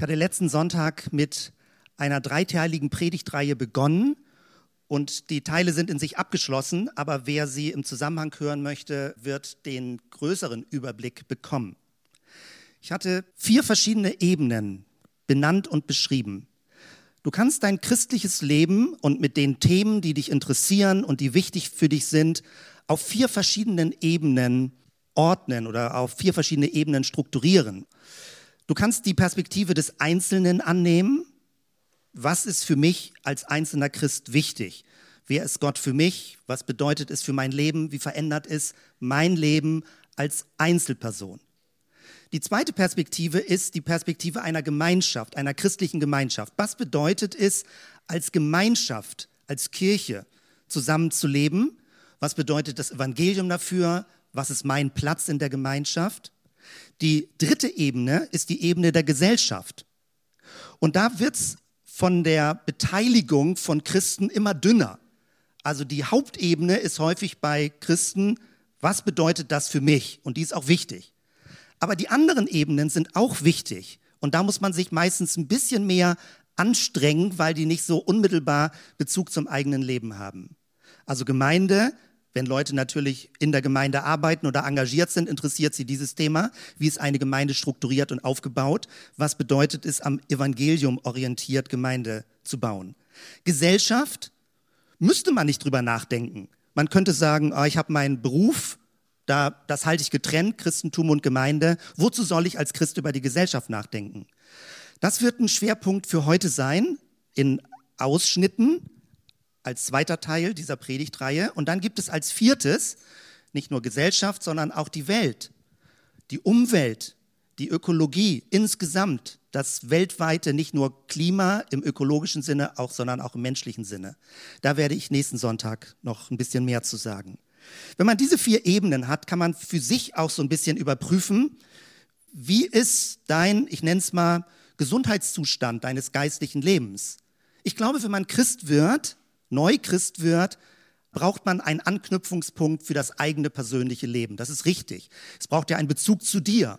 Ich hatte letzten Sonntag mit einer dreiteiligen Predigtreihe begonnen und die Teile sind in sich abgeschlossen, aber wer sie im Zusammenhang hören möchte, wird den größeren Überblick bekommen. Ich hatte vier verschiedene Ebenen benannt und beschrieben. Du kannst dein christliches Leben und mit den Themen, die dich interessieren und die wichtig für dich sind, auf vier verschiedenen Ebenen ordnen oder auf vier verschiedene Ebenen strukturieren. Du kannst die Perspektive des Einzelnen annehmen. Was ist für mich als einzelner Christ wichtig? Wer ist Gott für mich? Was bedeutet es für mein Leben? Wie verändert es mein Leben als Einzelperson? Die zweite Perspektive ist die Perspektive einer Gemeinschaft, einer christlichen Gemeinschaft. Was bedeutet es, als Gemeinschaft, als Kirche zusammenzuleben? Was bedeutet das Evangelium dafür? Was ist mein Platz in der Gemeinschaft? Die dritte Ebene ist die Ebene der Gesellschaft. Und da wird es von der Beteiligung von Christen immer dünner. Also die Hauptebene ist häufig bei Christen, was bedeutet das für mich? Und die ist auch wichtig. Aber die anderen Ebenen sind auch wichtig. Und da muss man sich meistens ein bisschen mehr anstrengen, weil die nicht so unmittelbar Bezug zum eigenen Leben haben. Also Gemeinde wenn Leute natürlich in der Gemeinde arbeiten oder engagiert sind, interessiert sie dieses Thema. Wie ist eine Gemeinde strukturiert und aufgebaut? Was bedeutet es, am Evangelium orientiert Gemeinde zu bauen? Gesellschaft müsste man nicht drüber nachdenken. Man könnte sagen, oh, ich habe meinen Beruf, da, das halte ich getrennt, Christentum und Gemeinde. Wozu soll ich als Christ über die Gesellschaft nachdenken? Das wird ein Schwerpunkt für heute sein, in Ausschnitten als zweiter Teil dieser Predigtreihe. Und dann gibt es als viertes nicht nur Gesellschaft, sondern auch die Welt, die Umwelt, die Ökologie insgesamt, das weltweite, nicht nur Klima im ökologischen Sinne, auch, sondern auch im menschlichen Sinne. Da werde ich nächsten Sonntag noch ein bisschen mehr zu sagen. Wenn man diese vier Ebenen hat, kann man für sich auch so ein bisschen überprüfen, wie ist dein, ich nenne es mal, Gesundheitszustand deines geistlichen Lebens. Ich glaube, wenn man Christ wird, neu Christ wird, braucht man einen Anknüpfungspunkt für das eigene persönliche Leben. Das ist richtig. Es braucht ja einen Bezug zu dir.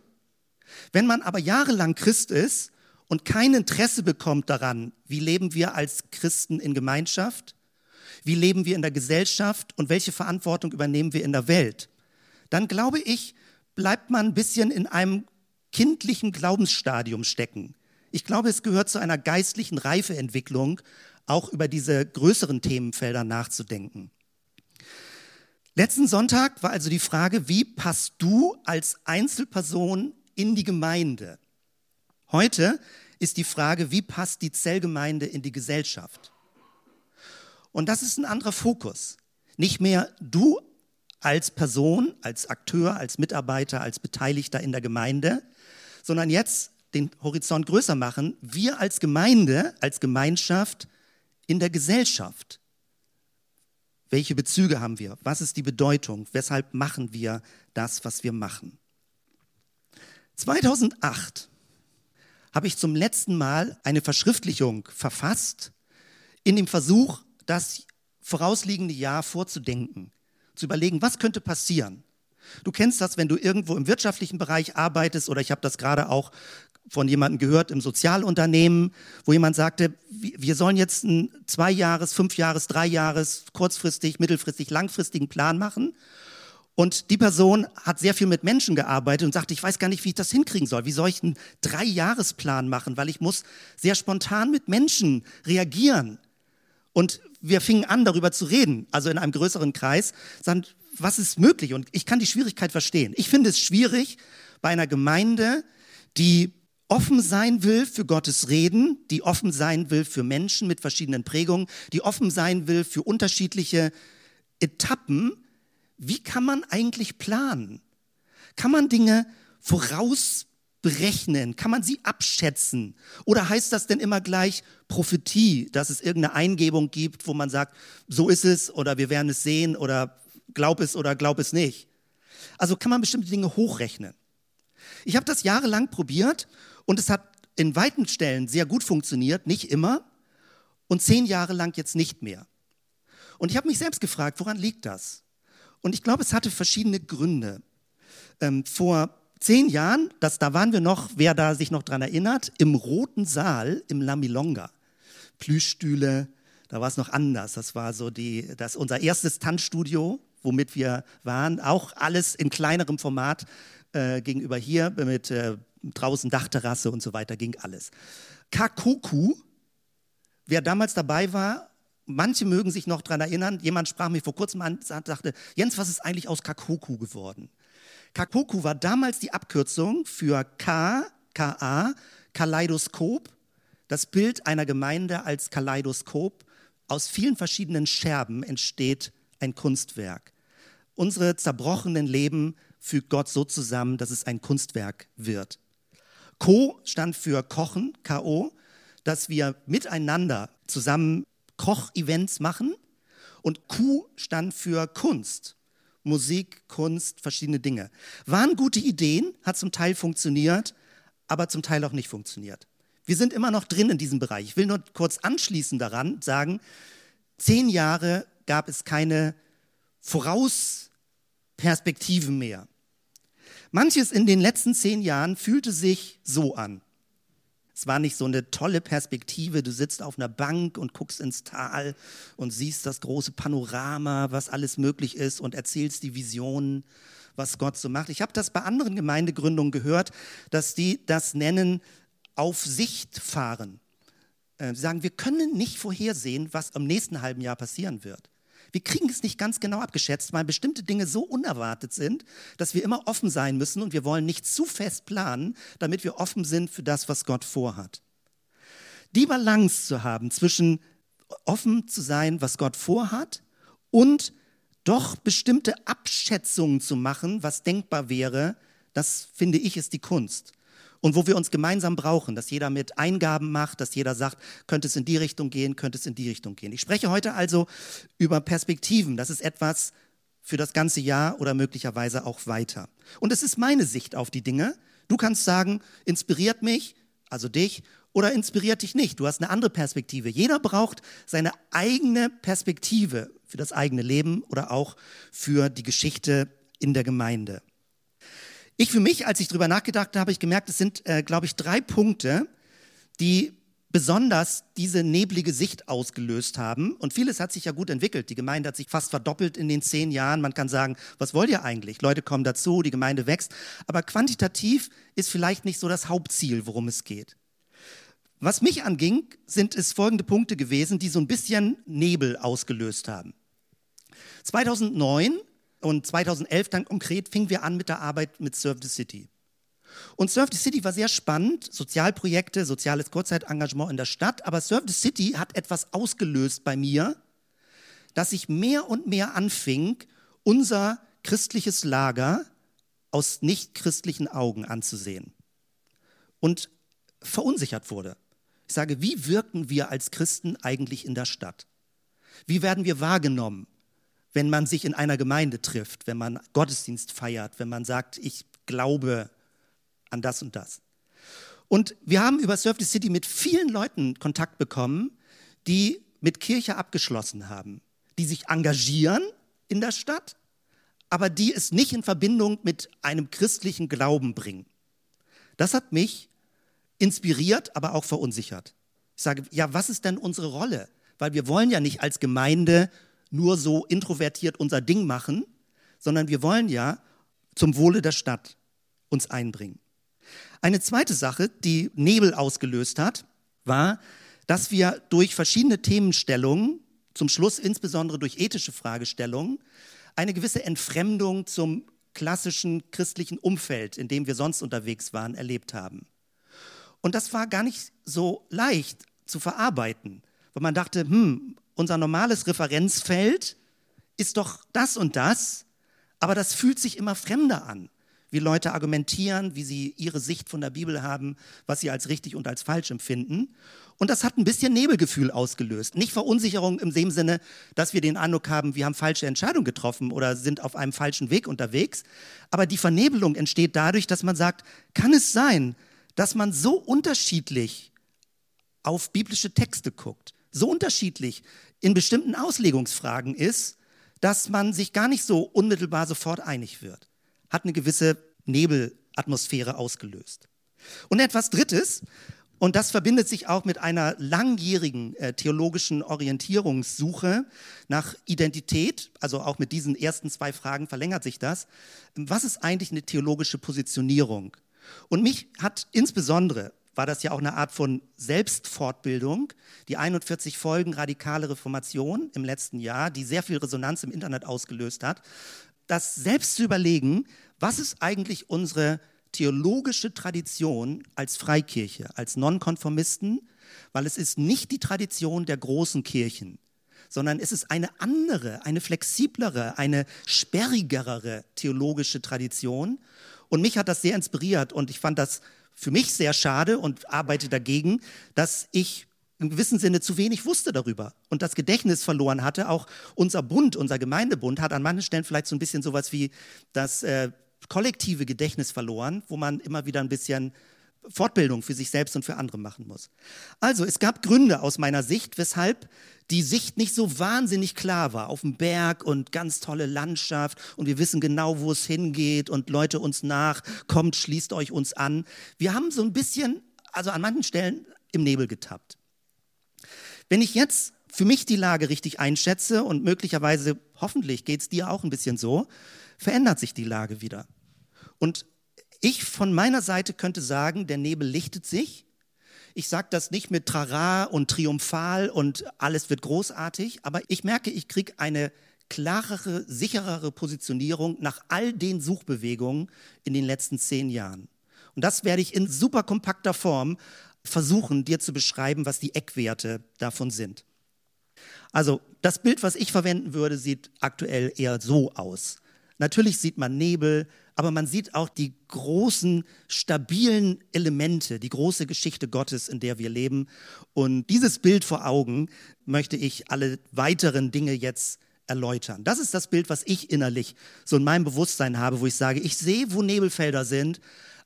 Wenn man aber jahrelang Christ ist und kein Interesse bekommt daran, wie leben wir als Christen in Gemeinschaft, wie leben wir in der Gesellschaft und welche Verantwortung übernehmen wir in der Welt, dann glaube ich, bleibt man ein bisschen in einem kindlichen Glaubensstadium stecken. Ich glaube, es gehört zu einer geistlichen Reifeentwicklung, auch über diese größeren Themenfelder nachzudenken. Letzten Sonntag war also die Frage, wie passt du als Einzelperson in die Gemeinde? Heute ist die Frage, wie passt die Zellgemeinde in die Gesellschaft? Und das ist ein anderer Fokus. Nicht mehr du als Person, als Akteur, als Mitarbeiter, als Beteiligter in der Gemeinde, sondern jetzt den Horizont größer machen. Wir als Gemeinde, als Gemeinschaft in der Gesellschaft. Welche Bezüge haben wir? Was ist die Bedeutung? Weshalb machen wir das, was wir machen? 2008 habe ich zum letzten Mal eine Verschriftlichung verfasst, in dem Versuch, das vorausliegende Jahr vorzudenken, zu überlegen, was könnte passieren. Du kennst das, wenn du irgendwo im wirtschaftlichen Bereich arbeitest oder ich habe das gerade auch von jemandem gehört im Sozialunternehmen, wo jemand sagte, wir sollen jetzt einen zwei Jahres, fünf Jahres, drei Jahres, kurzfristig, mittelfristig, langfristigen Plan machen. Und die Person hat sehr viel mit Menschen gearbeitet und sagte, ich weiß gar nicht, wie ich das hinkriegen soll. Wie soll ich einen Drei-Jahres-Plan machen? Weil ich muss sehr spontan mit Menschen reagieren. Und wir fingen an, darüber zu reden, also in einem größeren Kreis, sagen, was ist möglich? Und ich kann die Schwierigkeit verstehen. Ich finde es schwierig, bei einer Gemeinde, die offen sein will für Gottes Reden, die offen sein will für Menschen mit verschiedenen Prägungen, die offen sein will für unterschiedliche Etappen. Wie kann man eigentlich planen? Kann man Dinge vorausberechnen? Kann man sie abschätzen? Oder heißt das denn immer gleich Prophetie, dass es irgendeine Eingebung gibt, wo man sagt, so ist es oder wir werden es sehen oder glaub es oder glaub es nicht? Also kann man bestimmte Dinge hochrechnen. Ich habe das jahrelang probiert und es hat in weiten Stellen sehr gut funktioniert, nicht immer, und zehn Jahre lang jetzt nicht mehr. Und ich habe mich selbst gefragt, woran liegt das? Und ich glaube, es hatte verschiedene Gründe. Ähm, vor zehn Jahren, das, da waren wir noch, wer da sich noch dran erinnert, im Roten Saal im Lamilonga. Plüschstühle, da war es noch anders. Das war so die, das unser erstes Tanzstudio, womit wir waren. Auch alles in kleinerem Format äh, gegenüber hier mit äh, draußen Dachterrasse und so weiter ging alles. Kakoku, wer damals dabei war, manche mögen sich noch daran erinnern, jemand sprach mir vor kurzem an, sagte, Jens, was ist eigentlich aus Kakoku geworden? Kakoku war damals die Abkürzung für K, K-A, Kaleidoskop, das Bild einer Gemeinde als Kaleidoskop. Aus vielen verschiedenen Scherben entsteht ein Kunstwerk. Unsere zerbrochenen Leben fügt Gott so zusammen, dass es ein Kunstwerk wird. Ko stand für Kochen, K-O, dass wir miteinander zusammen Kochevents machen. Und Q stand für Kunst. Musik, Kunst, verschiedene Dinge. Waren gute Ideen, hat zum Teil funktioniert, aber zum Teil auch nicht funktioniert. Wir sind immer noch drin in diesem Bereich. Ich will nur kurz anschließen daran sagen, zehn Jahre gab es keine Vorausperspektiven mehr. Manches in den letzten zehn Jahren fühlte sich so an. Es war nicht so eine tolle Perspektive. Du sitzt auf einer Bank und guckst ins Tal und siehst das große Panorama, was alles möglich ist und erzählst die Visionen, was Gott so macht. Ich habe das bei anderen Gemeindegründungen gehört, dass die das nennen auf Sicht fahren. Äh, sie sagen, wir können nicht vorhersehen, was im nächsten halben Jahr passieren wird. Wir kriegen es nicht ganz genau abgeschätzt, weil bestimmte Dinge so unerwartet sind, dass wir immer offen sein müssen und wir wollen nicht zu fest planen, damit wir offen sind für das, was Gott vorhat. Die Balance zu haben zwischen offen zu sein, was Gott vorhat und doch bestimmte Abschätzungen zu machen, was denkbar wäre, das finde ich ist die Kunst und wo wir uns gemeinsam brauchen, dass jeder mit Eingaben macht, dass jeder sagt, könnte es in die Richtung gehen, könnte es in die Richtung gehen. Ich spreche heute also über Perspektiven. Das ist etwas für das ganze Jahr oder möglicherweise auch weiter. Und es ist meine Sicht auf die Dinge. Du kannst sagen, inspiriert mich, also dich, oder inspiriert dich nicht. Du hast eine andere Perspektive. Jeder braucht seine eigene Perspektive für das eigene Leben oder auch für die Geschichte in der Gemeinde. Ich für mich, als ich darüber nachgedacht habe, habe ich gemerkt, es sind, äh, glaube ich, drei Punkte, die besonders diese neblige Sicht ausgelöst haben. Und vieles hat sich ja gut entwickelt. Die Gemeinde hat sich fast verdoppelt in den zehn Jahren. Man kann sagen, was wollt ihr eigentlich? Leute kommen dazu, die Gemeinde wächst. Aber quantitativ ist vielleicht nicht so das Hauptziel, worum es geht. Was mich anging, sind es folgende Punkte gewesen, die so ein bisschen Nebel ausgelöst haben. 2009 und 2011 dann konkret fingen wir an mit der Arbeit mit Serve the City. Und Serve the City war sehr spannend, Sozialprojekte, soziales Kurzzeitengagement in der Stadt, aber Serve the City hat etwas ausgelöst bei mir, dass ich mehr und mehr anfing, unser christliches Lager aus nicht-christlichen Augen anzusehen und verunsichert wurde. Ich sage, wie wirken wir als Christen eigentlich in der Stadt? Wie werden wir wahrgenommen? Wenn man sich in einer Gemeinde trifft, wenn man Gottesdienst feiert, wenn man sagt, ich glaube an das und das. Und wir haben über Surf the City mit vielen Leuten Kontakt bekommen, die mit Kirche abgeschlossen haben, die sich engagieren in der Stadt, aber die es nicht in Verbindung mit einem christlichen Glauben bringen. Das hat mich inspiriert, aber auch verunsichert. Ich sage, ja, was ist denn unsere Rolle? Weil wir wollen ja nicht als Gemeinde nur so introvertiert unser Ding machen, sondern wir wollen ja zum Wohle der Stadt uns einbringen. Eine zweite Sache, die Nebel ausgelöst hat, war, dass wir durch verschiedene Themenstellungen, zum Schluss insbesondere durch ethische Fragestellungen, eine gewisse Entfremdung zum klassischen christlichen Umfeld, in dem wir sonst unterwegs waren, erlebt haben. Und das war gar nicht so leicht zu verarbeiten, weil man dachte, hm, unser normales Referenzfeld ist doch das und das, aber das fühlt sich immer fremder an. Wie Leute argumentieren, wie sie ihre Sicht von der Bibel haben, was sie als richtig und als falsch empfinden. Und das hat ein bisschen Nebelgefühl ausgelöst. Nicht Verunsicherung im dem Sinne, dass wir den Eindruck haben, wir haben falsche Entscheidungen getroffen oder sind auf einem falschen Weg unterwegs. Aber die Vernebelung entsteht dadurch, dass man sagt, kann es sein, dass man so unterschiedlich auf biblische Texte guckt, so unterschiedlich in bestimmten Auslegungsfragen ist, dass man sich gar nicht so unmittelbar sofort einig wird. Hat eine gewisse Nebel Atmosphäre ausgelöst. Und etwas Drittes, und das verbindet sich auch mit einer langjährigen äh, theologischen Orientierungssuche nach Identität, also auch mit diesen ersten zwei Fragen verlängert sich das. Was ist eigentlich eine theologische Positionierung? Und mich hat insbesondere, war das ja auch eine Art von Selbstfortbildung, die 41 Folgen radikale Reformation im letzten Jahr, die sehr viel Resonanz im Internet ausgelöst hat, das selbst zu überlegen, was ist eigentlich unsere theologische Tradition als Freikirche, als Nonkonformisten, weil es ist nicht die Tradition der großen Kirchen, sondern es ist eine andere, eine flexiblere, eine sperrigere theologische Tradition. Und mich hat das sehr inspiriert und ich fand das für mich sehr schade und arbeite dagegen, dass ich im gewissen Sinne zu wenig wusste darüber und das Gedächtnis verloren hatte. Auch unser Bund, unser Gemeindebund hat an manchen Stellen vielleicht so ein bisschen sowas wie das äh, kollektive Gedächtnis verloren, wo man immer wieder ein bisschen Fortbildung für sich selbst und für andere machen muss. Also es gab Gründe aus meiner Sicht, weshalb die Sicht nicht so wahnsinnig klar war. Auf dem Berg und ganz tolle Landschaft und wir wissen genau, wo es hingeht und Leute uns nach, kommt, schließt euch uns an. Wir haben so ein bisschen, also an manchen Stellen im Nebel getappt. Wenn ich jetzt für mich die Lage richtig einschätze und möglicherweise, hoffentlich geht es dir auch ein bisschen so, verändert sich die Lage wieder. Und ich von meiner Seite könnte sagen, der Nebel lichtet sich. Ich sage das nicht mit Trara und Triumphal und alles wird großartig, aber ich merke, ich kriege eine klarere, sicherere Positionierung nach all den Suchbewegungen in den letzten zehn Jahren. Und das werde ich in super kompakter Form versuchen, dir zu beschreiben, was die Eckwerte davon sind. Also das Bild, was ich verwenden würde, sieht aktuell eher so aus. Natürlich sieht man Nebel, aber man sieht auch die großen, stabilen Elemente, die große Geschichte Gottes, in der wir leben. Und dieses Bild vor Augen möchte ich alle weiteren Dinge jetzt erläutern. Das ist das Bild, was ich innerlich so in meinem Bewusstsein habe, wo ich sage, ich sehe, wo Nebelfelder sind,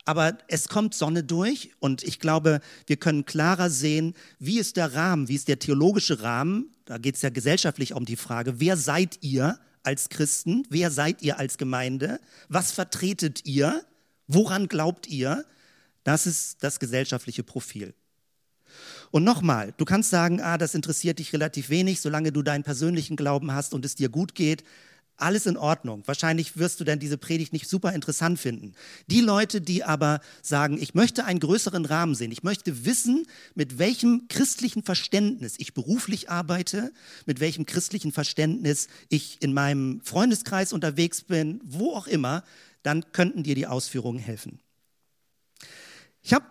aber es kommt Sonne durch und ich glaube, wir können klarer sehen, wie ist der Rahmen, wie ist der theologische Rahmen. Da geht es ja gesellschaftlich um die Frage, wer seid ihr als Christen? Wer seid ihr als Gemeinde? Was vertretet ihr? Woran glaubt ihr? Das ist das gesellschaftliche Profil. Und nochmal, du kannst sagen, ah, das interessiert dich relativ wenig, solange du deinen persönlichen Glauben hast und es dir gut geht alles in Ordnung. Wahrscheinlich wirst du dann diese Predigt nicht super interessant finden. Die Leute, die aber sagen, ich möchte einen größeren Rahmen sehen, ich möchte wissen, mit welchem christlichen Verständnis ich beruflich arbeite, mit welchem christlichen Verständnis ich in meinem Freundeskreis unterwegs bin, wo auch immer, dann könnten dir die Ausführungen helfen. Ich habe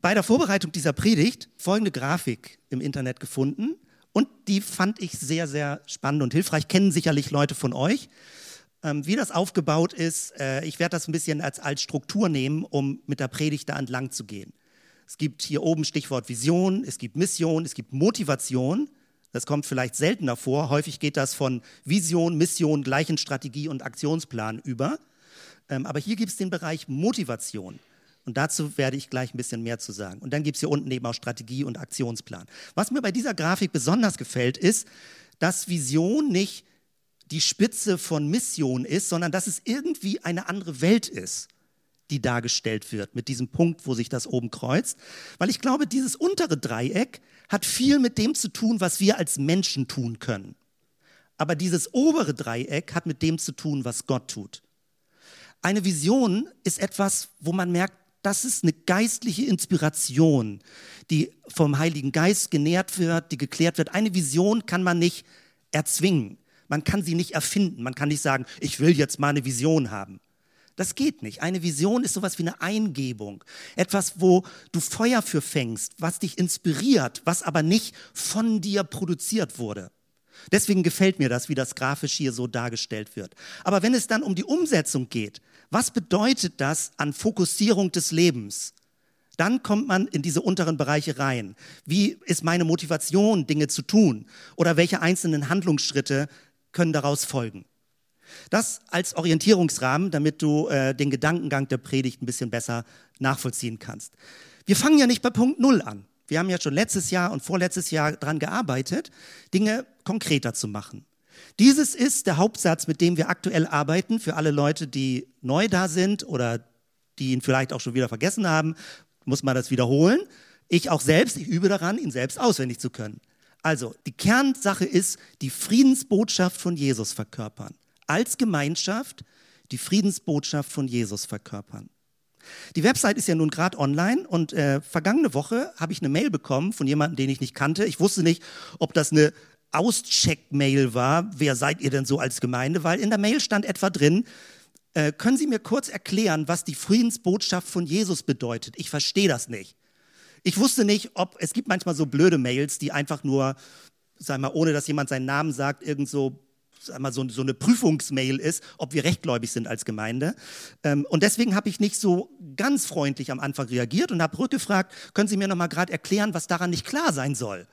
bei der Vorbereitung dieser Predigt folgende Grafik im Internet gefunden und die fand ich sehr, sehr spannend und hilfreich. Kennen sicherlich Leute von euch. Ähm, wie das aufgebaut ist, äh, ich werde das ein bisschen als, als Struktur nehmen, um mit der Predigt da entlang zu gehen. Es gibt hier oben Stichwort Vision, es gibt Mission, es gibt Motivation. Das kommt vielleicht seltener vor. Häufig geht das von Vision, Mission, gleichen Strategie und Aktionsplan über. Ähm, aber hier gibt es den Bereich Motivation. Und dazu werde ich gleich ein bisschen mehr zu sagen. Und dann gibt es hier unten eben auch Strategie und Aktionsplan. Was mir bei dieser Grafik besonders gefällt, ist, dass Vision nicht die Spitze von Mission ist, sondern dass es irgendwie eine andere Welt ist, die dargestellt wird mit diesem Punkt, wo sich das oben kreuzt. Weil ich glaube, dieses untere Dreieck hat viel mit dem zu tun, was wir als Menschen tun können. Aber dieses obere Dreieck hat mit dem zu tun, was Gott tut. Eine Vision ist etwas, wo man merkt, das ist eine geistliche Inspiration, die vom Heiligen Geist genährt wird, die geklärt wird. Eine Vision kann man nicht erzwingen. Man kann sie nicht erfinden. Man kann nicht sagen, ich will jetzt mal eine Vision haben. Das geht nicht. Eine Vision ist sowas wie eine Eingebung. Etwas, wo du Feuer für fängst, was dich inspiriert, was aber nicht von dir produziert wurde. Deswegen gefällt mir das, wie das grafisch hier so dargestellt wird. Aber wenn es dann um die Umsetzung geht, was bedeutet das an Fokussierung des Lebens? Dann kommt man in diese unteren Bereiche rein. Wie ist meine Motivation, Dinge zu tun? Oder welche einzelnen Handlungsschritte können daraus folgen? Das als Orientierungsrahmen, damit du äh, den Gedankengang der Predigt ein bisschen besser nachvollziehen kannst. Wir fangen ja nicht bei Punkt Null an. Wir haben ja schon letztes Jahr und vorletztes Jahr daran gearbeitet, Dinge konkreter zu machen. Dieses ist der Hauptsatz, mit dem wir aktuell arbeiten für alle Leute, die neu da sind oder die ihn vielleicht auch schon wieder vergessen haben, muss man das wiederholen. Ich auch selbst, ich übe daran, ihn selbst auswendig zu können. Also, die Kernsache ist, die Friedensbotschaft von Jesus verkörpern. Als Gemeinschaft die Friedensbotschaft von Jesus verkörpern. Die Website ist ja nun gerade online und äh, vergangene Woche habe ich eine Mail bekommen von jemandem, den ich nicht kannte. Ich wusste nicht, ob das eine Auscheck-Mail war. Wer seid ihr denn so als Gemeinde? Weil in der Mail stand etwa drin, äh, können Sie mir kurz erklären, was die Friedensbotschaft von Jesus bedeutet? Ich verstehe das nicht. Ich wusste nicht, ob es gibt manchmal so blöde Mails, die einfach nur, sag mal, ohne dass jemand seinen Namen sagt, irgend so sag mal, so, so eine Prüfungsmail ist, ob wir rechtgläubig sind als Gemeinde. Ähm, und deswegen habe ich nicht so ganz freundlich am Anfang reagiert und habe rückgefragt, können Sie mir noch mal gerade erklären, was daran nicht klar sein soll?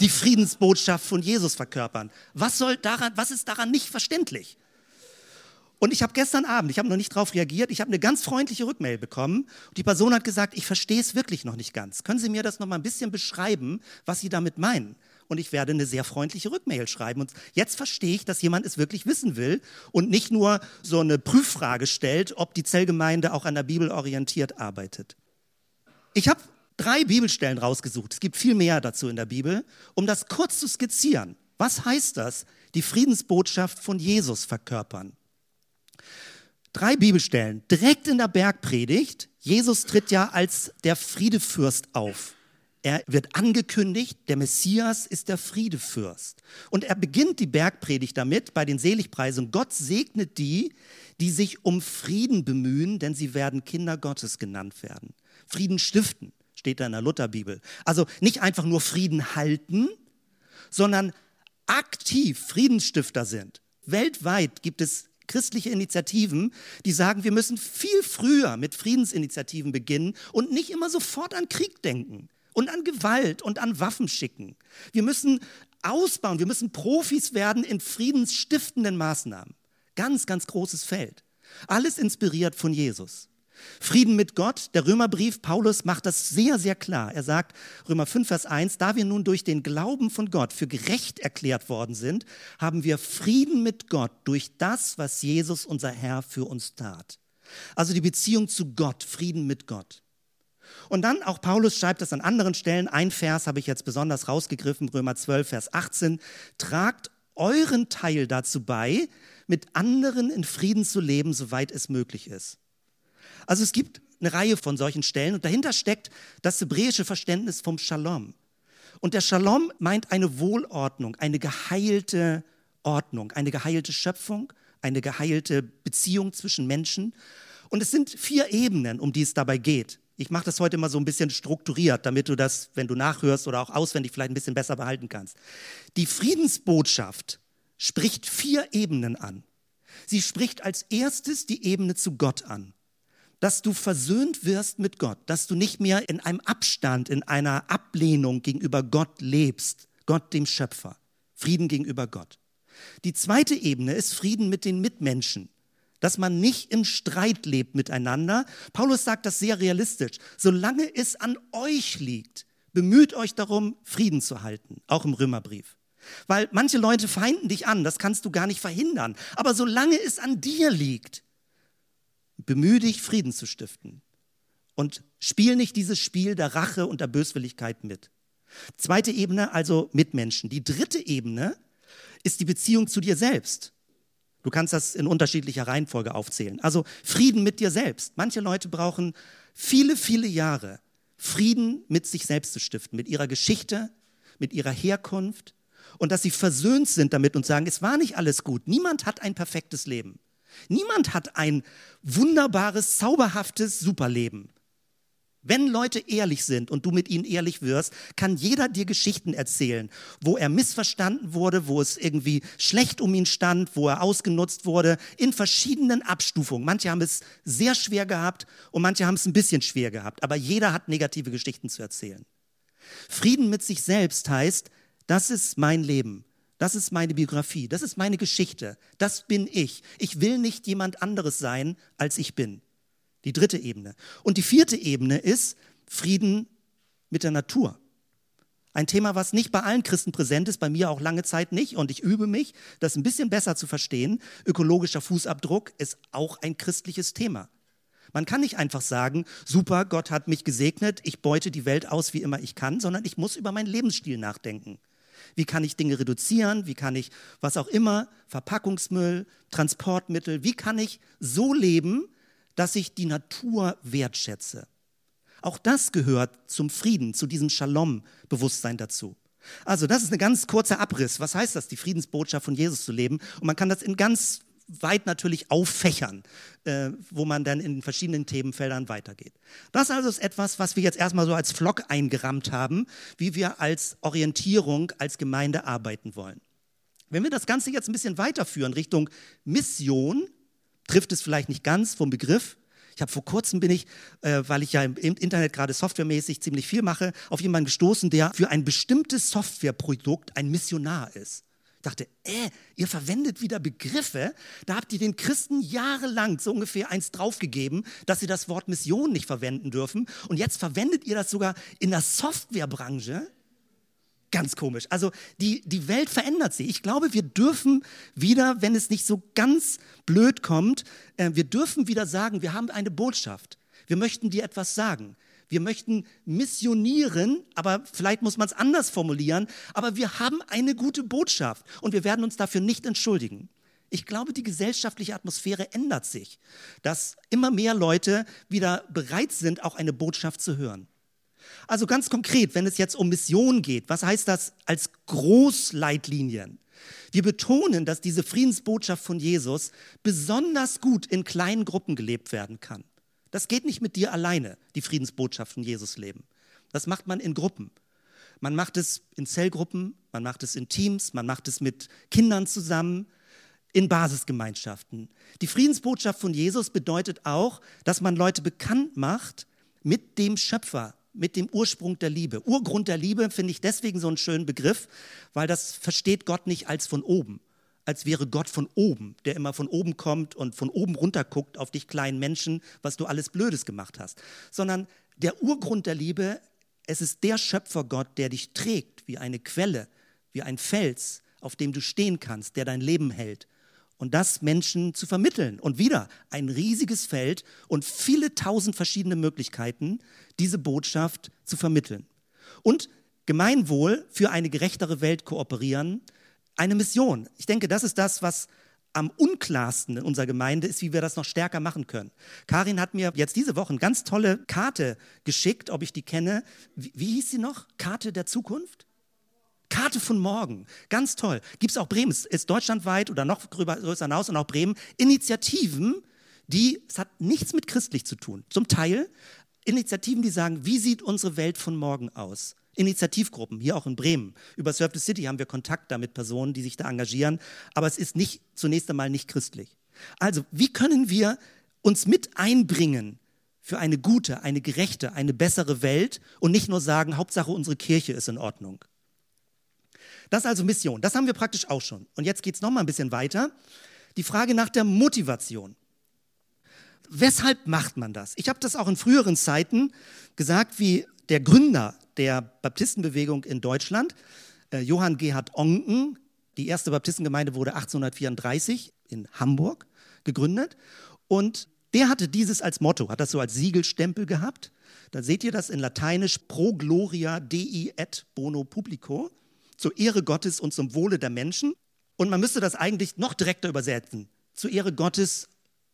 Die Friedensbotschaft von Jesus verkörpern. Was, soll daran, was ist daran nicht verständlich? Und ich habe gestern Abend, ich habe noch nicht darauf reagiert, ich habe eine ganz freundliche Rückmail bekommen. Die Person hat gesagt, ich verstehe es wirklich noch nicht ganz. Können Sie mir das noch mal ein bisschen beschreiben, was Sie damit meinen? Und ich werde eine sehr freundliche Rückmail schreiben. Und jetzt verstehe ich, dass jemand es wirklich wissen will und nicht nur so eine Prüffrage stellt, ob die Zellgemeinde auch an der Bibel orientiert arbeitet. Ich habe drei Bibelstellen rausgesucht. Es gibt viel mehr dazu in der Bibel, um das kurz zu skizzieren. Was heißt das? Die Friedensbotschaft von Jesus verkörpern drei Bibelstellen. Direkt in der Bergpredigt, Jesus tritt ja als der Friedefürst auf. Er wird angekündigt, der Messias ist der Friedefürst. Und er beginnt die Bergpredigt damit bei den Seligpreisungen. Gott segnet die, die sich um Frieden bemühen, denn sie werden Kinder Gottes genannt werden. Frieden stiften, steht da in der Lutherbibel. Also nicht einfach nur Frieden halten, sondern aktiv Friedensstifter sind. Weltweit gibt es christliche Initiativen, die sagen, wir müssen viel früher mit Friedensinitiativen beginnen und nicht immer sofort an Krieg denken und an Gewalt und an Waffen schicken. Wir müssen ausbauen, wir müssen Profis werden in friedensstiftenden Maßnahmen. Ganz, ganz großes Feld. Alles inspiriert von Jesus. Frieden mit Gott, der Römerbrief, Paulus macht das sehr, sehr klar. Er sagt, Römer 5, Vers 1, da wir nun durch den Glauben von Gott für gerecht erklärt worden sind, haben wir Frieden mit Gott durch das, was Jesus, unser Herr, für uns tat. Also die Beziehung zu Gott, Frieden mit Gott. Und dann auch Paulus schreibt das an anderen Stellen. Ein Vers habe ich jetzt besonders rausgegriffen, Römer 12, Vers 18. Tragt euren Teil dazu bei, mit anderen in Frieden zu leben, soweit es möglich ist. Also es gibt eine Reihe von solchen Stellen und dahinter steckt das hebräische Verständnis vom Shalom. Und der Shalom meint eine Wohlordnung, eine geheilte Ordnung, eine geheilte Schöpfung, eine geheilte Beziehung zwischen Menschen. Und es sind vier Ebenen, um die es dabei geht. Ich mache das heute mal so ein bisschen strukturiert, damit du das, wenn du nachhörst oder auch auswendig vielleicht ein bisschen besser behalten kannst. Die Friedensbotschaft spricht vier Ebenen an. Sie spricht als erstes die Ebene zu Gott an dass du versöhnt wirst mit Gott, dass du nicht mehr in einem Abstand, in einer Ablehnung gegenüber Gott lebst, Gott dem Schöpfer. Frieden gegenüber Gott. Die zweite Ebene ist Frieden mit den Mitmenschen, dass man nicht im Streit lebt miteinander. Paulus sagt das sehr realistisch. Solange es an euch liegt, bemüht euch darum, Frieden zu halten, auch im Römerbrief. Weil manche Leute feinden dich an, das kannst du gar nicht verhindern. Aber solange es an dir liegt, Bemühe dich, Frieden zu stiften. Und spiel nicht dieses Spiel der Rache und der Böswilligkeit mit. Zweite Ebene, also Mitmenschen. Die dritte Ebene ist die Beziehung zu dir selbst. Du kannst das in unterschiedlicher Reihenfolge aufzählen. Also Frieden mit dir selbst. Manche Leute brauchen viele, viele Jahre, Frieden mit sich selbst zu stiften, mit ihrer Geschichte, mit ihrer Herkunft und dass sie versöhnt sind damit und sagen, es war nicht alles gut. Niemand hat ein perfektes Leben. Niemand hat ein wunderbares, zauberhaftes Superleben. Wenn Leute ehrlich sind und du mit ihnen ehrlich wirst, kann jeder dir Geschichten erzählen, wo er missverstanden wurde, wo es irgendwie schlecht um ihn stand, wo er ausgenutzt wurde, in verschiedenen Abstufungen. Manche haben es sehr schwer gehabt und manche haben es ein bisschen schwer gehabt, aber jeder hat negative Geschichten zu erzählen. Frieden mit sich selbst heißt, das ist mein Leben. Das ist meine Biografie, das ist meine Geschichte, das bin ich. Ich will nicht jemand anderes sein, als ich bin. Die dritte Ebene. Und die vierte Ebene ist Frieden mit der Natur. Ein Thema, was nicht bei allen Christen präsent ist, bei mir auch lange Zeit nicht. Und ich übe mich, das ein bisschen besser zu verstehen. Ökologischer Fußabdruck ist auch ein christliches Thema. Man kann nicht einfach sagen, super, Gott hat mich gesegnet, ich beute die Welt aus, wie immer ich kann, sondern ich muss über meinen Lebensstil nachdenken. Wie kann ich Dinge reduzieren? Wie kann ich, was auch immer, Verpackungsmüll, Transportmittel, wie kann ich so leben, dass ich die Natur wertschätze? Auch das gehört zum Frieden, zu diesem Shalom-Bewusstsein dazu. Also das ist ein ganz kurzer Abriss. Was heißt das, die Friedensbotschaft von Jesus zu leben? Und man kann das in ganz weit natürlich auffächern, äh, wo man dann in verschiedenen Themenfeldern weitergeht. Das also ist etwas, was wir jetzt erstmal so als Flock eingerammt haben, wie wir als Orientierung als Gemeinde arbeiten wollen. Wenn wir das Ganze jetzt ein bisschen weiterführen Richtung Mission, trifft es vielleicht nicht ganz vom Begriff, ich habe vor kurzem bin ich, äh, weil ich ja im Internet gerade softwaremäßig ziemlich viel mache, auf jemanden gestoßen, der für ein bestimmtes Softwareprodukt ein Missionar ist. Dachte, äh, ihr verwendet wieder Begriffe, da habt ihr den Christen jahrelang so ungefähr eins draufgegeben, dass sie das Wort Mission nicht verwenden dürfen. Und jetzt verwendet ihr das sogar in der Softwarebranche. Ganz komisch. Also die, die Welt verändert sich. Ich glaube, wir dürfen wieder, wenn es nicht so ganz blöd kommt, äh, wir dürfen wieder sagen, wir haben eine Botschaft. Wir möchten dir etwas sagen. Wir möchten missionieren, aber vielleicht muss man es anders formulieren, aber wir haben eine gute Botschaft und wir werden uns dafür nicht entschuldigen. Ich glaube, die gesellschaftliche Atmosphäre ändert sich, dass immer mehr Leute wieder bereit sind, auch eine Botschaft zu hören. Also ganz konkret, wenn es jetzt um Mission geht, was heißt das als Großleitlinien? Wir betonen, dass diese Friedensbotschaft von Jesus besonders gut in kleinen Gruppen gelebt werden kann. Das geht nicht mit dir alleine, die Friedensbotschaft von Jesus leben. Das macht man in Gruppen. Man macht es in Zellgruppen, man macht es in Teams, man macht es mit Kindern zusammen, in Basisgemeinschaften. Die Friedensbotschaft von Jesus bedeutet auch, dass man Leute bekannt macht mit dem Schöpfer, mit dem Ursprung der Liebe. Urgrund der Liebe finde ich deswegen so einen schönen Begriff, weil das versteht Gott nicht als von oben, als wäre Gott von oben, der immer von oben kommt und von oben runter guckt auf dich kleinen Menschen, was du alles Blödes gemacht hast, sondern der Urgrund der Liebe, es ist der Schöpfergott, der dich trägt wie eine Quelle, wie ein Fels, auf dem du stehen kannst, der dein Leben hält und das Menschen zu vermitteln. Und wieder ein riesiges Feld und viele tausend verschiedene Möglichkeiten, diese Botschaft zu vermitteln. Und Gemeinwohl für eine gerechtere Welt kooperieren, eine Mission. Ich denke, das ist das, was am unklarsten in unserer Gemeinde ist, wie wir das noch stärker machen können. Karin hat mir jetzt diese Woche eine ganz tolle Karte geschickt, ob ich die kenne. Wie, wie hieß sie noch? Karte der Zukunft? Karte von morgen. Ganz toll. Gibt es auch Bremen, ist deutschlandweit oder noch größer hinaus und auch Bremen, Initiativen, die, es hat nichts mit christlich zu tun. Zum Teil Initiativen, die sagen, wie sieht unsere Welt von morgen aus? Initiativgruppen, hier auch in Bremen. Über Surf the City haben wir Kontakt da mit Personen, die sich da engagieren, aber es ist nicht, zunächst einmal nicht christlich. Also, wie können wir uns mit einbringen für eine gute, eine gerechte, eine bessere Welt und nicht nur sagen, Hauptsache unsere Kirche ist in Ordnung? Das ist also Mission. Das haben wir praktisch auch schon. Und jetzt geht es nochmal ein bisschen weiter. Die Frage nach der Motivation. Weshalb macht man das? Ich habe das auch in früheren Zeiten gesagt, wie der Gründer der Baptistenbewegung in Deutschland, äh, Johann Gerhard Onken, die erste Baptistengemeinde wurde 1834 in Hamburg gegründet. Und der hatte dieses als Motto, hat das so als Siegelstempel gehabt. Da seht ihr das in Lateinisch pro gloria dei et bono publico zur Ehre Gottes und zum Wohle der Menschen. Und man müsste das eigentlich noch direkter übersetzen, zur Ehre Gottes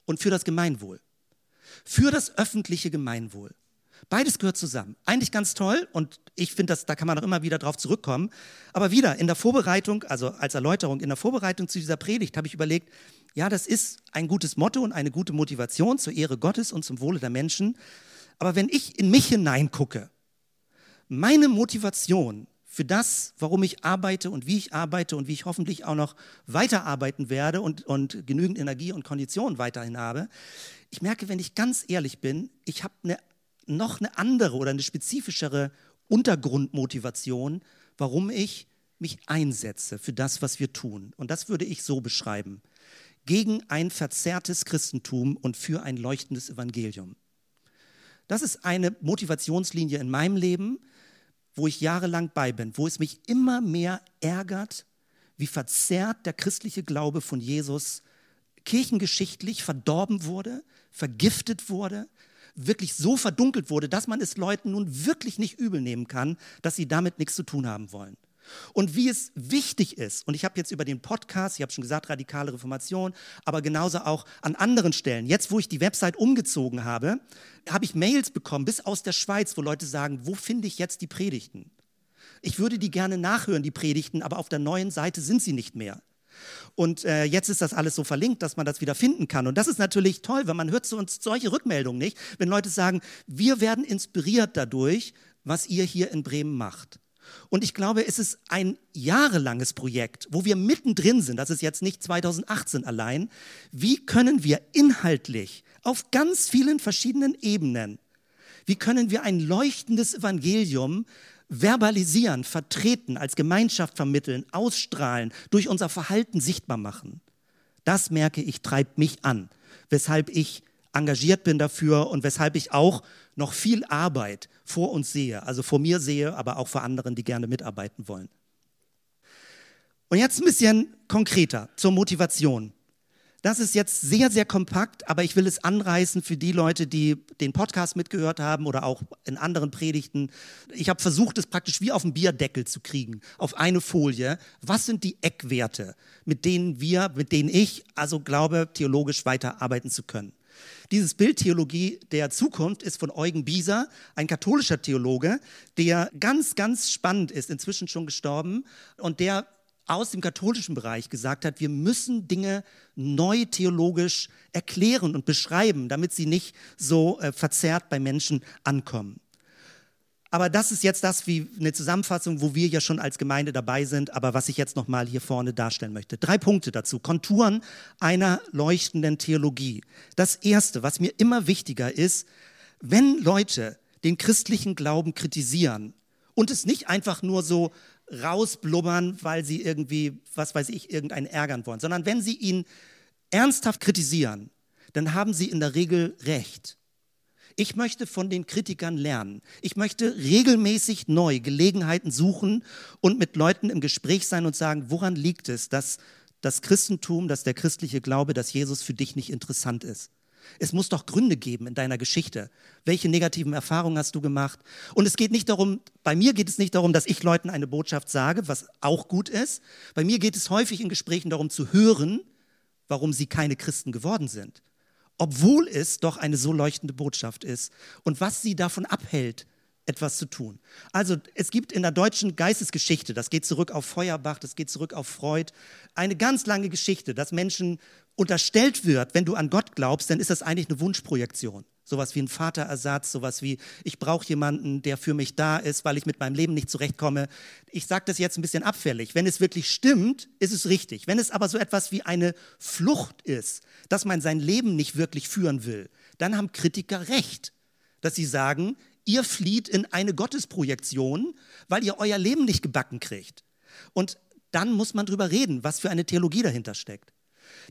und für das Gemeinwohl. Für das öffentliche Gemeinwohl. Beides gehört zusammen. Eigentlich ganz toll und ich finde, da kann man auch immer wieder drauf zurückkommen. Aber wieder in der Vorbereitung, also als Erläuterung, in der Vorbereitung zu dieser Predigt habe ich überlegt, ja, das ist ein gutes Motto und eine gute Motivation zur Ehre Gottes und zum Wohle der Menschen. Aber wenn ich in mich hineingucke, meine Motivation für das, warum ich arbeite und wie ich arbeite und wie ich hoffentlich auch noch weiterarbeiten werde und, und genügend Energie und Kondition weiterhin habe. Ich merke, wenn ich ganz ehrlich bin, ich habe eine, noch eine andere oder eine spezifischere Untergrundmotivation, warum ich mich einsetze für das, was wir tun. Und das würde ich so beschreiben. Gegen ein verzerrtes Christentum und für ein leuchtendes Evangelium. Das ist eine Motivationslinie in meinem Leben, wo ich jahrelang bei bin, wo es mich immer mehr ärgert, wie verzerrt der christliche Glaube von Jesus kirchengeschichtlich verdorben wurde, vergiftet wurde, wirklich so verdunkelt wurde, dass man es Leuten nun wirklich nicht übel nehmen kann, dass sie damit nichts zu tun haben wollen. Und wie es wichtig ist, und ich habe jetzt über den Podcast, ich habe schon gesagt, radikale Reformation, aber genauso auch an anderen Stellen, jetzt wo ich die Website umgezogen habe, habe ich Mails bekommen, bis aus der Schweiz, wo Leute sagen, wo finde ich jetzt die Predigten? Ich würde die gerne nachhören, die Predigten, aber auf der neuen Seite sind sie nicht mehr. Und äh, jetzt ist das alles so verlinkt, dass man das wieder finden kann. Und das ist natürlich toll, weil man hört zu uns solche Rückmeldungen nicht, wenn Leute sagen, wir werden inspiriert dadurch, was ihr hier in Bremen macht. Und ich glaube, es ist ein jahrelanges Projekt, wo wir mittendrin sind, das ist jetzt nicht 2018 allein. Wie können wir inhaltlich auf ganz vielen verschiedenen Ebenen, wie können wir ein leuchtendes Evangelium verbalisieren, vertreten, als Gemeinschaft vermitteln, ausstrahlen, durch unser Verhalten sichtbar machen. Das merke ich, treibt mich an, weshalb ich engagiert bin dafür und weshalb ich auch noch viel Arbeit vor uns sehe, also vor mir sehe, aber auch vor anderen, die gerne mitarbeiten wollen. Und jetzt ein bisschen konkreter zur Motivation. Das ist jetzt sehr, sehr kompakt, aber ich will es anreißen für die Leute, die den Podcast mitgehört haben oder auch in anderen Predigten. Ich habe versucht, es praktisch wie auf dem Bierdeckel zu kriegen, auf eine Folie. Was sind die Eckwerte, mit denen wir, mit denen ich also glaube, theologisch weiterarbeiten zu können? Dieses Bild Theologie der Zukunft ist von Eugen Bieser, ein katholischer Theologe, der ganz, ganz spannend ist, inzwischen schon gestorben und der aus dem katholischen Bereich gesagt hat, wir müssen Dinge neu theologisch erklären und beschreiben, damit sie nicht so äh, verzerrt bei Menschen ankommen. Aber das ist jetzt das wie eine Zusammenfassung, wo wir ja schon als Gemeinde dabei sind, aber was ich jetzt noch mal hier vorne darstellen möchte. Drei Punkte dazu. Konturen einer leuchtenden Theologie. Das erste, was mir immer wichtiger ist, wenn Leute den christlichen Glauben kritisieren und es nicht einfach nur so rausblubbern, weil sie irgendwie, was weiß ich, irgendeinen ärgern wollen, sondern wenn sie ihn ernsthaft kritisieren, dann haben sie in der Regel recht. Ich möchte von den Kritikern lernen. Ich möchte regelmäßig neu Gelegenheiten suchen und mit Leuten im Gespräch sein und sagen, woran liegt es, dass das Christentum, dass der christliche Glaube, dass Jesus für dich nicht interessant ist? Es muss doch Gründe geben in deiner Geschichte. Welche negativen Erfahrungen hast du gemacht? Und es geht nicht darum, bei mir geht es nicht darum, dass ich Leuten eine Botschaft sage, was auch gut ist. Bei mir geht es häufig in Gesprächen darum zu hören, warum sie keine Christen geworden sind. Obwohl es doch eine so leuchtende Botschaft ist und was sie davon abhält, etwas zu tun. Also es gibt in der deutschen Geistesgeschichte, das geht zurück auf Feuerbach, das geht zurück auf Freud, eine ganz lange Geschichte, dass Menschen unterstellt wird, wenn du an Gott glaubst, dann ist das eigentlich eine Wunschprojektion. Sowas wie ein Vaterersatz, sowas wie, ich brauche jemanden, der für mich da ist, weil ich mit meinem Leben nicht zurechtkomme. Ich sage das jetzt ein bisschen abfällig. Wenn es wirklich stimmt, ist es richtig. Wenn es aber so etwas wie eine Flucht ist, dass man sein Leben nicht wirklich führen will, dann haben Kritiker recht, dass sie sagen, ihr flieht in eine Gottesprojektion, weil ihr euer Leben nicht gebacken kriegt. Und dann muss man drüber reden, was für eine Theologie dahinter steckt.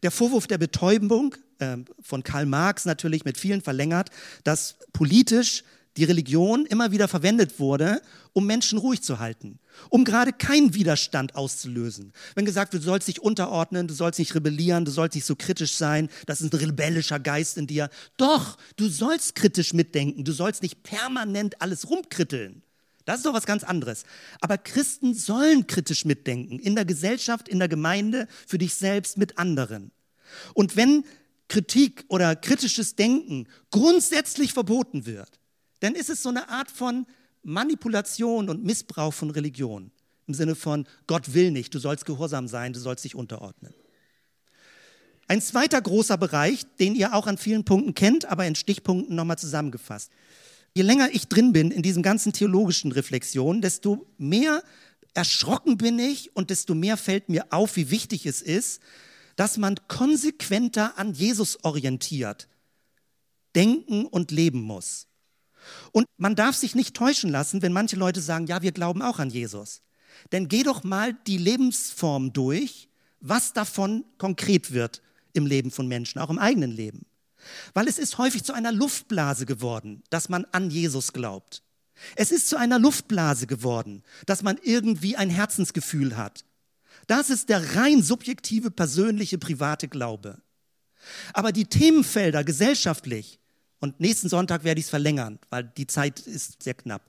Der Vorwurf der Betäubung äh, von Karl Marx natürlich mit vielen verlängert, dass politisch die Religion immer wieder verwendet wurde, um Menschen ruhig zu halten, um gerade keinen Widerstand auszulösen. Wenn gesagt wird, du sollst dich unterordnen, du sollst nicht rebellieren, du sollst nicht so kritisch sein, das ist ein rebellischer Geist in dir. Doch, du sollst kritisch mitdenken, du sollst nicht permanent alles rumkritteln. Das ist doch was ganz anderes. Aber Christen sollen kritisch mitdenken, in der Gesellschaft, in der Gemeinde, für dich selbst, mit anderen. Und wenn Kritik oder kritisches Denken grundsätzlich verboten wird, dann ist es so eine Art von Manipulation und Missbrauch von Religion. Im Sinne von, Gott will nicht, du sollst gehorsam sein, du sollst dich unterordnen. Ein zweiter großer Bereich, den ihr auch an vielen Punkten kennt, aber in Stichpunkten nochmal zusammengefasst. Je länger ich drin bin in diesen ganzen theologischen Reflexionen, desto mehr erschrocken bin ich und desto mehr fällt mir auf, wie wichtig es ist, dass man konsequenter an Jesus orientiert denken und leben muss. Und man darf sich nicht täuschen lassen, wenn manche Leute sagen, ja, wir glauben auch an Jesus. Denn geh doch mal die Lebensform durch, was davon konkret wird im Leben von Menschen, auch im eigenen Leben. Weil es ist häufig zu einer Luftblase geworden, dass man an Jesus glaubt. Es ist zu einer Luftblase geworden, dass man irgendwie ein Herzensgefühl hat. Das ist der rein subjektive, persönliche, private Glaube. Aber die Themenfelder gesellschaftlich, und nächsten Sonntag werde ich es verlängern, weil die Zeit ist sehr knapp.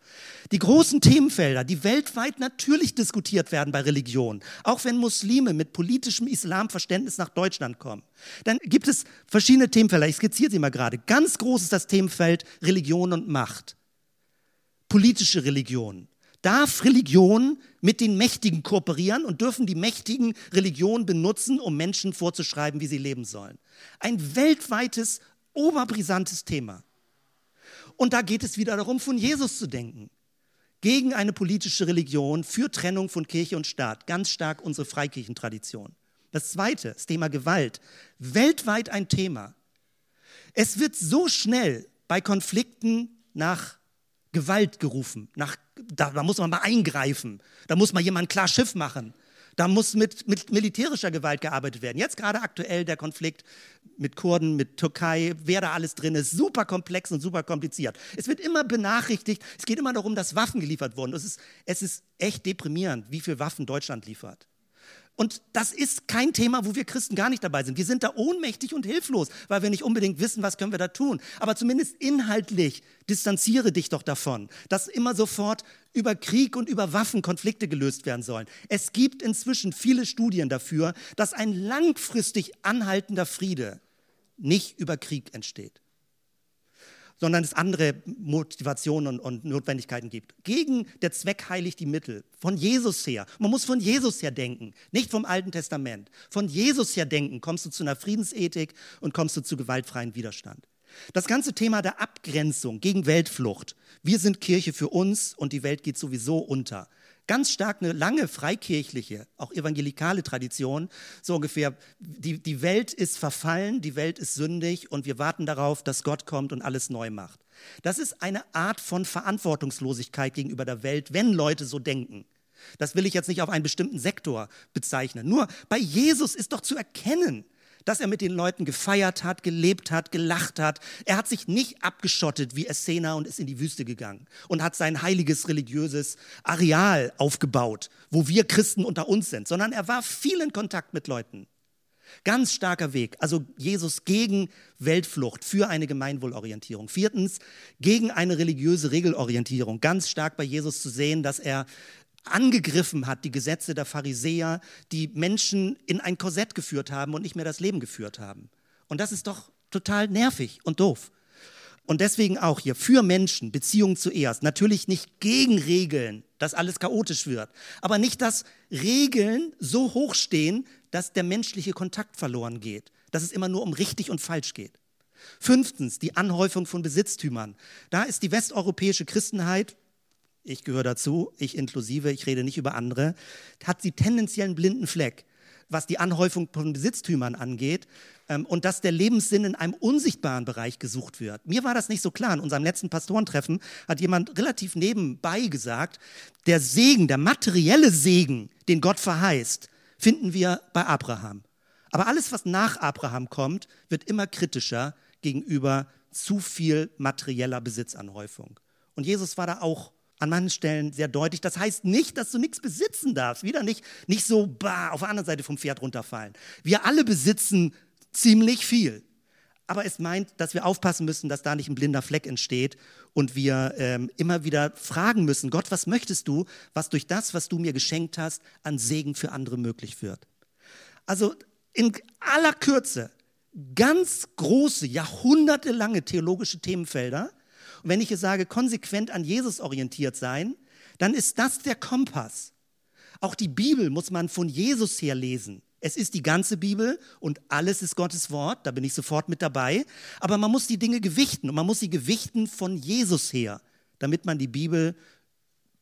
Die großen Themenfelder, die weltweit natürlich diskutiert werden bei Religion, auch wenn Muslime mit politischem Islamverständnis nach Deutschland kommen, dann gibt es verschiedene Themenfelder. Ich skizziere sie mal gerade. Ganz groß ist das Themenfeld Religion und Macht. Politische Religion. Darf Religion mit den Mächtigen kooperieren und dürfen die Mächtigen Religion benutzen, um Menschen vorzuschreiben, wie sie leben sollen? Ein weltweites oberbrisantes Thema. Und da geht es wieder darum, von Jesus zu denken. Gegen eine politische Religion, für Trennung von Kirche und Staat. Ganz stark unsere Freikirchentradition. Das zweite, das Thema Gewalt. Weltweit ein Thema. Es wird so schnell bei Konflikten nach Gewalt gerufen. Nach, da, da muss man mal eingreifen. Da muss mal jemand klar Schiff machen. Da muss mit, mit militärischer Gewalt gearbeitet werden. Jetzt gerade aktuell der Konflikt mit Kurden, mit Türkei, wer da alles drin ist, super komplex und super kompliziert. Es wird immer benachrichtigt, es geht immer darum, dass Waffen geliefert wurden. Es ist, es ist echt deprimierend, wie viel Waffen Deutschland liefert. Und das ist kein Thema, wo wir Christen gar nicht dabei sind. Wir sind da ohnmächtig und hilflos, weil wir nicht unbedingt wissen, was können wir da tun. Aber zumindest inhaltlich distanziere dich doch davon, dass immer sofort über Krieg und über Waffen Konflikte gelöst werden sollen. Es gibt inzwischen viele Studien dafür, dass ein langfristig anhaltender Friede nicht über Krieg entsteht sondern es andere Motivationen und, Notwendigkeiten gibt. Gegen der Zweck heiligt die Mittel. Von Jesus her. Man muss von Jesus her denken, nicht vom Alten Testament. Von Jesus her denken, kommst du zu einer Friedensethik und kommst du zu gewaltfreien Widerstand. Das ganze Thema der Abgrenzung gegen Weltflucht. Wir sind Kirche für uns und die Welt geht sowieso unter ganz stark eine lange freikirchliche, auch evangelikale Tradition, so ungefähr, die, die Welt ist verfallen, die Welt ist sündig und wir warten darauf, dass Gott kommt und alles neu macht. Das ist eine Art von Verantwortungslosigkeit gegenüber der Welt, wenn Leute so denken. Das will ich jetzt nicht auf einen bestimmten Sektor bezeichnen. Nur bei Jesus ist doch zu erkennen, dass er mit den Leuten gefeiert hat, gelebt hat, gelacht hat. Er hat sich nicht abgeschottet wie Essena und ist in die Wüste gegangen und hat sein heiliges religiöses Areal aufgebaut, wo wir Christen unter uns sind, sondern er war viel in Kontakt mit Leuten. Ganz starker Weg. Also Jesus gegen Weltflucht, für eine Gemeinwohlorientierung. Viertens, gegen eine religiöse Regelorientierung. Ganz stark bei Jesus zu sehen, dass er angegriffen hat, die Gesetze der Pharisäer, die Menschen in ein Korsett geführt haben und nicht mehr das Leben geführt haben. Und das ist doch total nervig und doof. Und deswegen auch hier für Menschen, Beziehungen zuerst. Natürlich nicht gegen Regeln, dass alles chaotisch wird. Aber nicht, dass Regeln so hoch stehen, dass der menschliche Kontakt verloren geht. Dass es immer nur um richtig und falsch geht. Fünftens, die Anhäufung von Besitztümern. Da ist die westeuropäische Christenheit ich gehöre dazu, ich inklusive, ich rede nicht über andere, hat sie tendenziell einen blinden Fleck, was die Anhäufung von Besitztümern angeht ähm, und dass der Lebenssinn in einem unsichtbaren Bereich gesucht wird. Mir war das nicht so klar. In unserem letzten Pastorentreffen hat jemand relativ nebenbei gesagt, der Segen, der materielle Segen, den Gott verheißt, finden wir bei Abraham. Aber alles, was nach Abraham kommt, wird immer kritischer gegenüber zu viel materieller Besitzanhäufung. Und Jesus war da auch an manchen Stellen sehr deutlich. Das heißt nicht, dass du nichts besitzen darfst. Wieder nicht, nicht so bah, auf der anderen Seite vom Pferd runterfallen. Wir alle besitzen ziemlich viel. Aber es meint, dass wir aufpassen müssen, dass da nicht ein blinder Fleck entsteht und wir ähm, immer wieder fragen müssen, Gott, was möchtest du, was durch das, was du mir geschenkt hast, an Segen für andere möglich wird. Also in aller Kürze ganz große, jahrhundertelange theologische Themenfelder, wenn ich jetzt sage, konsequent an Jesus orientiert sein, dann ist das der Kompass. Auch die Bibel muss man von Jesus her lesen. Es ist die ganze Bibel und alles ist Gottes Wort, da bin ich sofort mit dabei. Aber man muss die Dinge gewichten und man muss sie gewichten von Jesus her, damit man die Bibel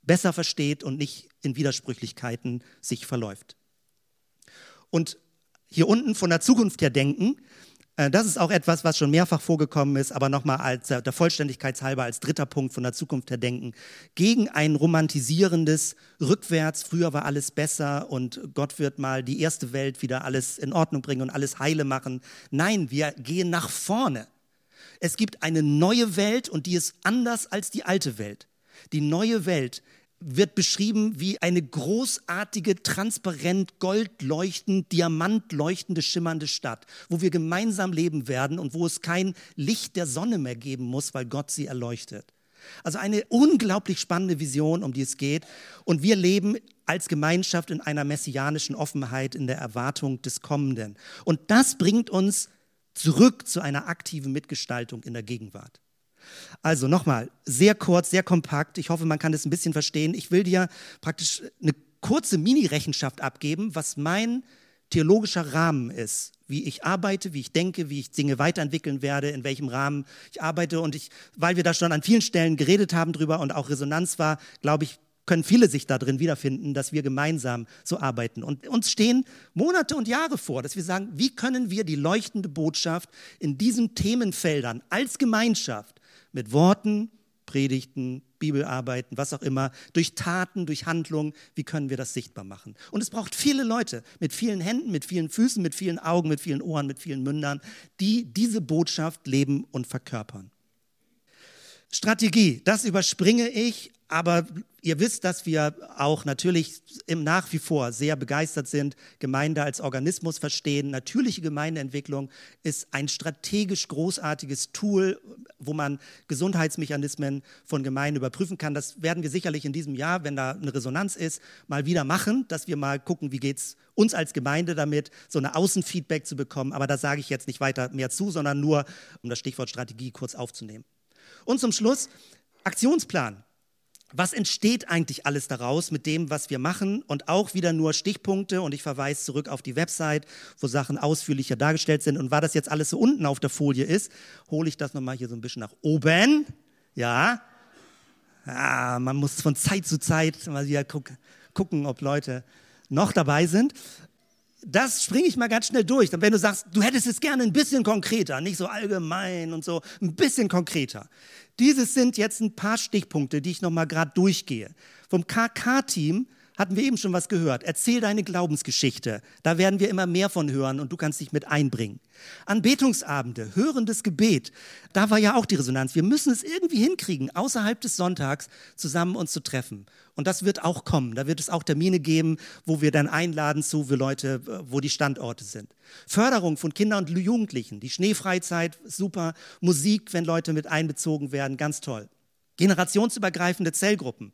besser versteht und nicht in Widersprüchlichkeiten sich verläuft. Und hier unten von der Zukunft her denken, das ist auch etwas, was schon mehrfach vorgekommen ist, aber nochmal als äh, der Vollständigkeit halber als dritter Punkt von der Zukunft her denken. Gegen ein romantisierendes Rückwärts, früher war alles besser und Gott wird mal die erste Welt wieder alles in Ordnung bringen und alles heile machen. Nein, wir gehen nach vorne. Es gibt eine neue Welt und die ist anders als die alte Welt. Die neue Welt wird beschrieben wie eine großartige, transparent, goldleuchtend, diamantleuchtende, schimmernde Stadt, wo wir gemeinsam leben werden und wo es kein Licht der Sonne mehr geben muss, weil Gott sie erleuchtet. Also eine unglaublich spannende Vision, um die es geht. Und wir leben als Gemeinschaft in einer messianischen Offenheit, in der Erwartung des Kommenden. Und das bringt uns zurück zu einer aktiven Mitgestaltung in der Gegenwart. Also nochmal, sehr kurz, sehr kompakt. Ich hoffe, man kann das ein bisschen verstehen. Ich will dir praktisch eine kurze Mini-Rechenschaft abgeben, was mein theologischer Rahmen ist, wie ich arbeite, wie ich denke, wie ich Dinge weiterentwickeln werde, in welchem Rahmen ich arbeite. Und ich, weil wir da schon an vielen Stellen geredet haben drüber und auch Resonanz war, glaube ich, können viele sich da drin wiederfinden, dass wir gemeinsam so arbeiten. Und uns stehen Monate und Jahre vor, dass wir sagen, wie können wir die leuchtende Botschaft in diesen Themenfeldern als Gemeinschaft mit Worten, Predigten, Bibelarbeiten, was auch immer, durch Taten, durch Handlungen, wie können wir das sichtbar machen? Und es braucht viele Leute mit vielen Händen, mit vielen Füßen, mit vielen Augen, mit vielen Ohren, mit vielen Mündern, die diese Botschaft leben und verkörpern. Strategie, das überspringe ich, aber ihr wisst, dass wir auch natürlich im nach wie vor sehr begeistert sind, Gemeinde als Organismus verstehen. Natürliche Gemeindeentwicklung ist ein strategisch großartiges Tool, wo man Gesundheitsmechanismen von Gemeinden überprüfen kann. Das werden wir sicherlich in diesem Jahr, wenn da eine Resonanz ist, mal wieder machen, dass wir mal gucken, wie geht es uns als Gemeinde damit, so eine Außenfeedback zu bekommen. Aber da sage ich jetzt nicht weiter mehr zu, sondern nur, um das Stichwort Strategie kurz aufzunehmen. Und zum Schluss Aktionsplan. Was entsteht eigentlich alles daraus mit dem, was wir machen? Und auch wieder nur Stichpunkte. Und ich verweise zurück auf die Website, wo Sachen ausführlicher dargestellt sind. Und weil das jetzt alles so unten auf der Folie ist, hole ich das nochmal hier so ein bisschen nach oben, ja, ah, man muss von Zeit zu Zeit mal wieder gucken, ob Leute noch dabei sind. Das springe ich mal ganz schnell durch. wenn du sagst, du hättest es gerne ein bisschen konkreter, nicht so allgemein und so, ein bisschen konkreter. Dieses sind jetzt ein paar Stichpunkte, die ich nochmal gerade durchgehe. Vom KK-Team hatten wir eben schon was gehört. Erzähl deine Glaubensgeschichte. Da werden wir immer mehr von hören und du kannst dich mit einbringen. Anbetungsabende, hörendes Gebet. Da war ja auch die Resonanz. Wir müssen es irgendwie hinkriegen, außerhalb des Sonntags zusammen uns zu treffen. Und das wird auch kommen. Da wird es auch Termine geben, wo wir dann einladen zu für Leute, wo die Standorte sind. Förderung von Kindern und Jugendlichen. Die Schneefreizeit, super. Musik, wenn Leute mit einbezogen werden, ganz toll. Generationsübergreifende Zellgruppen.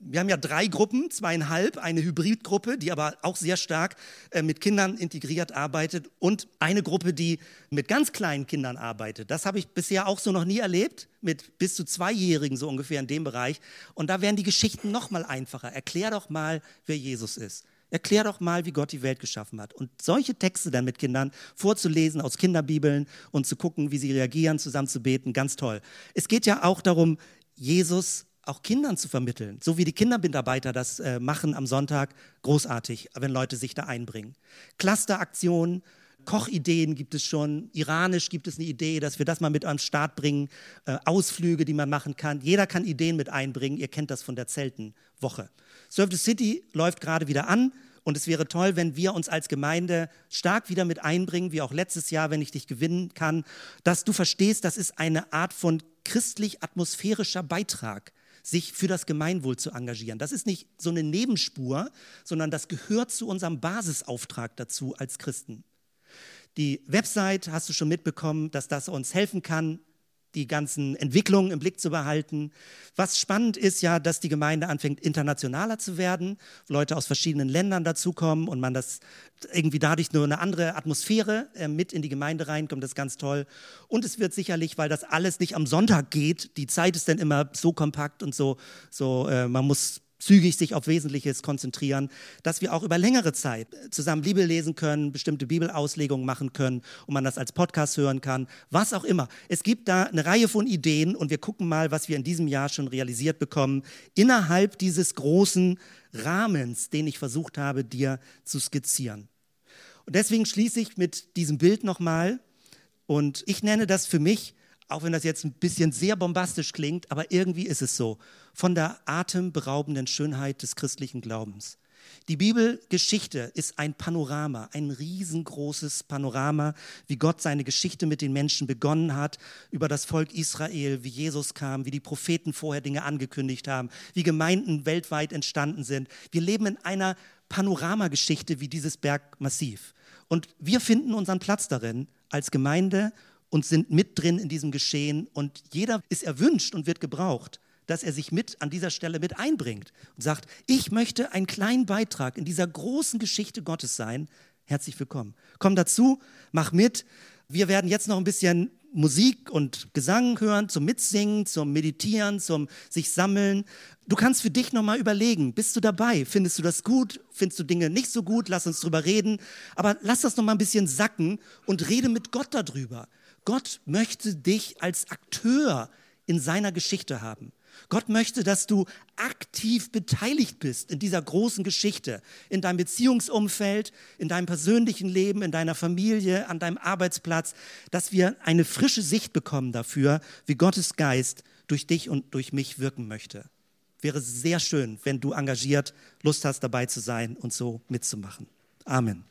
Wir haben ja drei Gruppen, zweieinhalb, eine Hybridgruppe, die aber auch sehr stark äh, mit Kindern integriert arbeitet und eine Gruppe, die mit ganz kleinen Kindern arbeitet. Das habe ich bisher auch so noch nie erlebt, mit bis zu Zweijährigen so ungefähr in dem Bereich. Und da werden die Geschichten noch mal einfacher. Erklär doch mal, wer Jesus ist. Erklär doch mal, wie Gott die Welt geschaffen hat. Und solche Texte dann mit Kindern vorzulesen aus Kinderbibeln und zu gucken, wie sie reagieren, zusammen zu beten, ganz toll. Es geht ja auch darum, Jesus auch Kindern zu vermitteln, so wie die Kindermitarbeiter das äh, machen am Sonntag, großartig, wenn Leute sich da einbringen. Clusteraktionen, Kochideen gibt es schon, iranisch gibt es eine Idee, dass wir das mal mit am Start bringen, äh, Ausflüge, die man machen kann. Jeder kann Ideen mit einbringen, ihr kennt das von der Zeltenwoche. Serve the City läuft gerade wieder an. Und es wäre toll, wenn wir uns als Gemeinde stark wieder mit einbringen, wie auch letztes Jahr, wenn ich dich gewinnen kann, dass du verstehst, das ist eine Art von christlich-atmosphärischer Beitrag, sich für das Gemeinwohl zu engagieren. Das ist nicht so eine Nebenspur, sondern das gehört zu unserem Basisauftrag dazu als Christen. Die Website hast du schon mitbekommen, dass das uns helfen kann, die ganzen Entwicklungen im Blick zu behalten. Was spannend ist ja, dass die Gemeinde anfängt, internationaler zu werden, Leute aus verschiedenen Ländern dazukommen und man das irgendwie dadurch nur eine andere Atmosphäre äh, mit in die Gemeinde reinkommt. Das ist ganz toll. Und es wird sicherlich, weil das alles nicht am Sonntag geht, die Zeit ist dann immer so kompakt und so, so äh, man muss zügig sich auf Wesentliches konzentrieren, dass wir auch über längere Zeit zusammen Bibel lesen können, bestimmte Bibelauslegungen machen können und man das als Podcast hören kann, was auch immer. Es gibt da eine Reihe von Ideen und wir gucken mal, was wir in diesem Jahr schon realisiert bekommen, innerhalb dieses großen Rahmens, den ich versucht habe, dir zu skizzieren. Und deswegen schließe ich mit diesem Bild nochmal und ich nenne das für mich auch wenn das jetzt ein bisschen sehr bombastisch klingt, aber irgendwie ist es so, von der atemberaubenden Schönheit des christlichen Glaubens. Die Bibelgeschichte ist ein Panorama, ein riesengroßes Panorama, wie Gott seine Geschichte mit den Menschen begonnen hat, über das Volk Israel, wie Jesus kam, wie die Propheten vorher Dinge angekündigt haben, wie Gemeinden weltweit entstanden sind. Wir leben in einer Panoramageschichte wie dieses Bergmassiv. Und wir finden unseren Platz darin als Gemeinde und sind mit drin in diesem Geschehen. Und jeder ist erwünscht und wird gebraucht, dass er sich mit an dieser Stelle mit einbringt und sagt, ich möchte einen kleinen Beitrag in dieser großen Geschichte Gottes sein. Herzlich willkommen. Komm dazu, mach mit. Wir werden jetzt noch ein bisschen Musik und Gesang hören, zum Mitsingen, zum Meditieren, zum sich sammeln. Du kannst für dich nochmal überlegen, bist du dabei? Findest du das gut? Findest du Dinge nicht so gut? Lass uns drüber reden. Aber lass das nochmal ein bisschen sacken und rede mit Gott darüber. Gott möchte dich als Akteur in seiner Geschichte haben. Gott möchte, dass du aktiv beteiligt bist in dieser großen Geschichte, in deinem Beziehungsumfeld, in deinem persönlichen Leben, in deiner Familie, an deinem Arbeitsplatz, dass wir eine frische Sicht bekommen dafür, wie Gottes Geist durch dich und durch mich wirken möchte. Wäre sehr schön, wenn du engagiert Lust hast, dabei zu sein und so mitzumachen. Amen.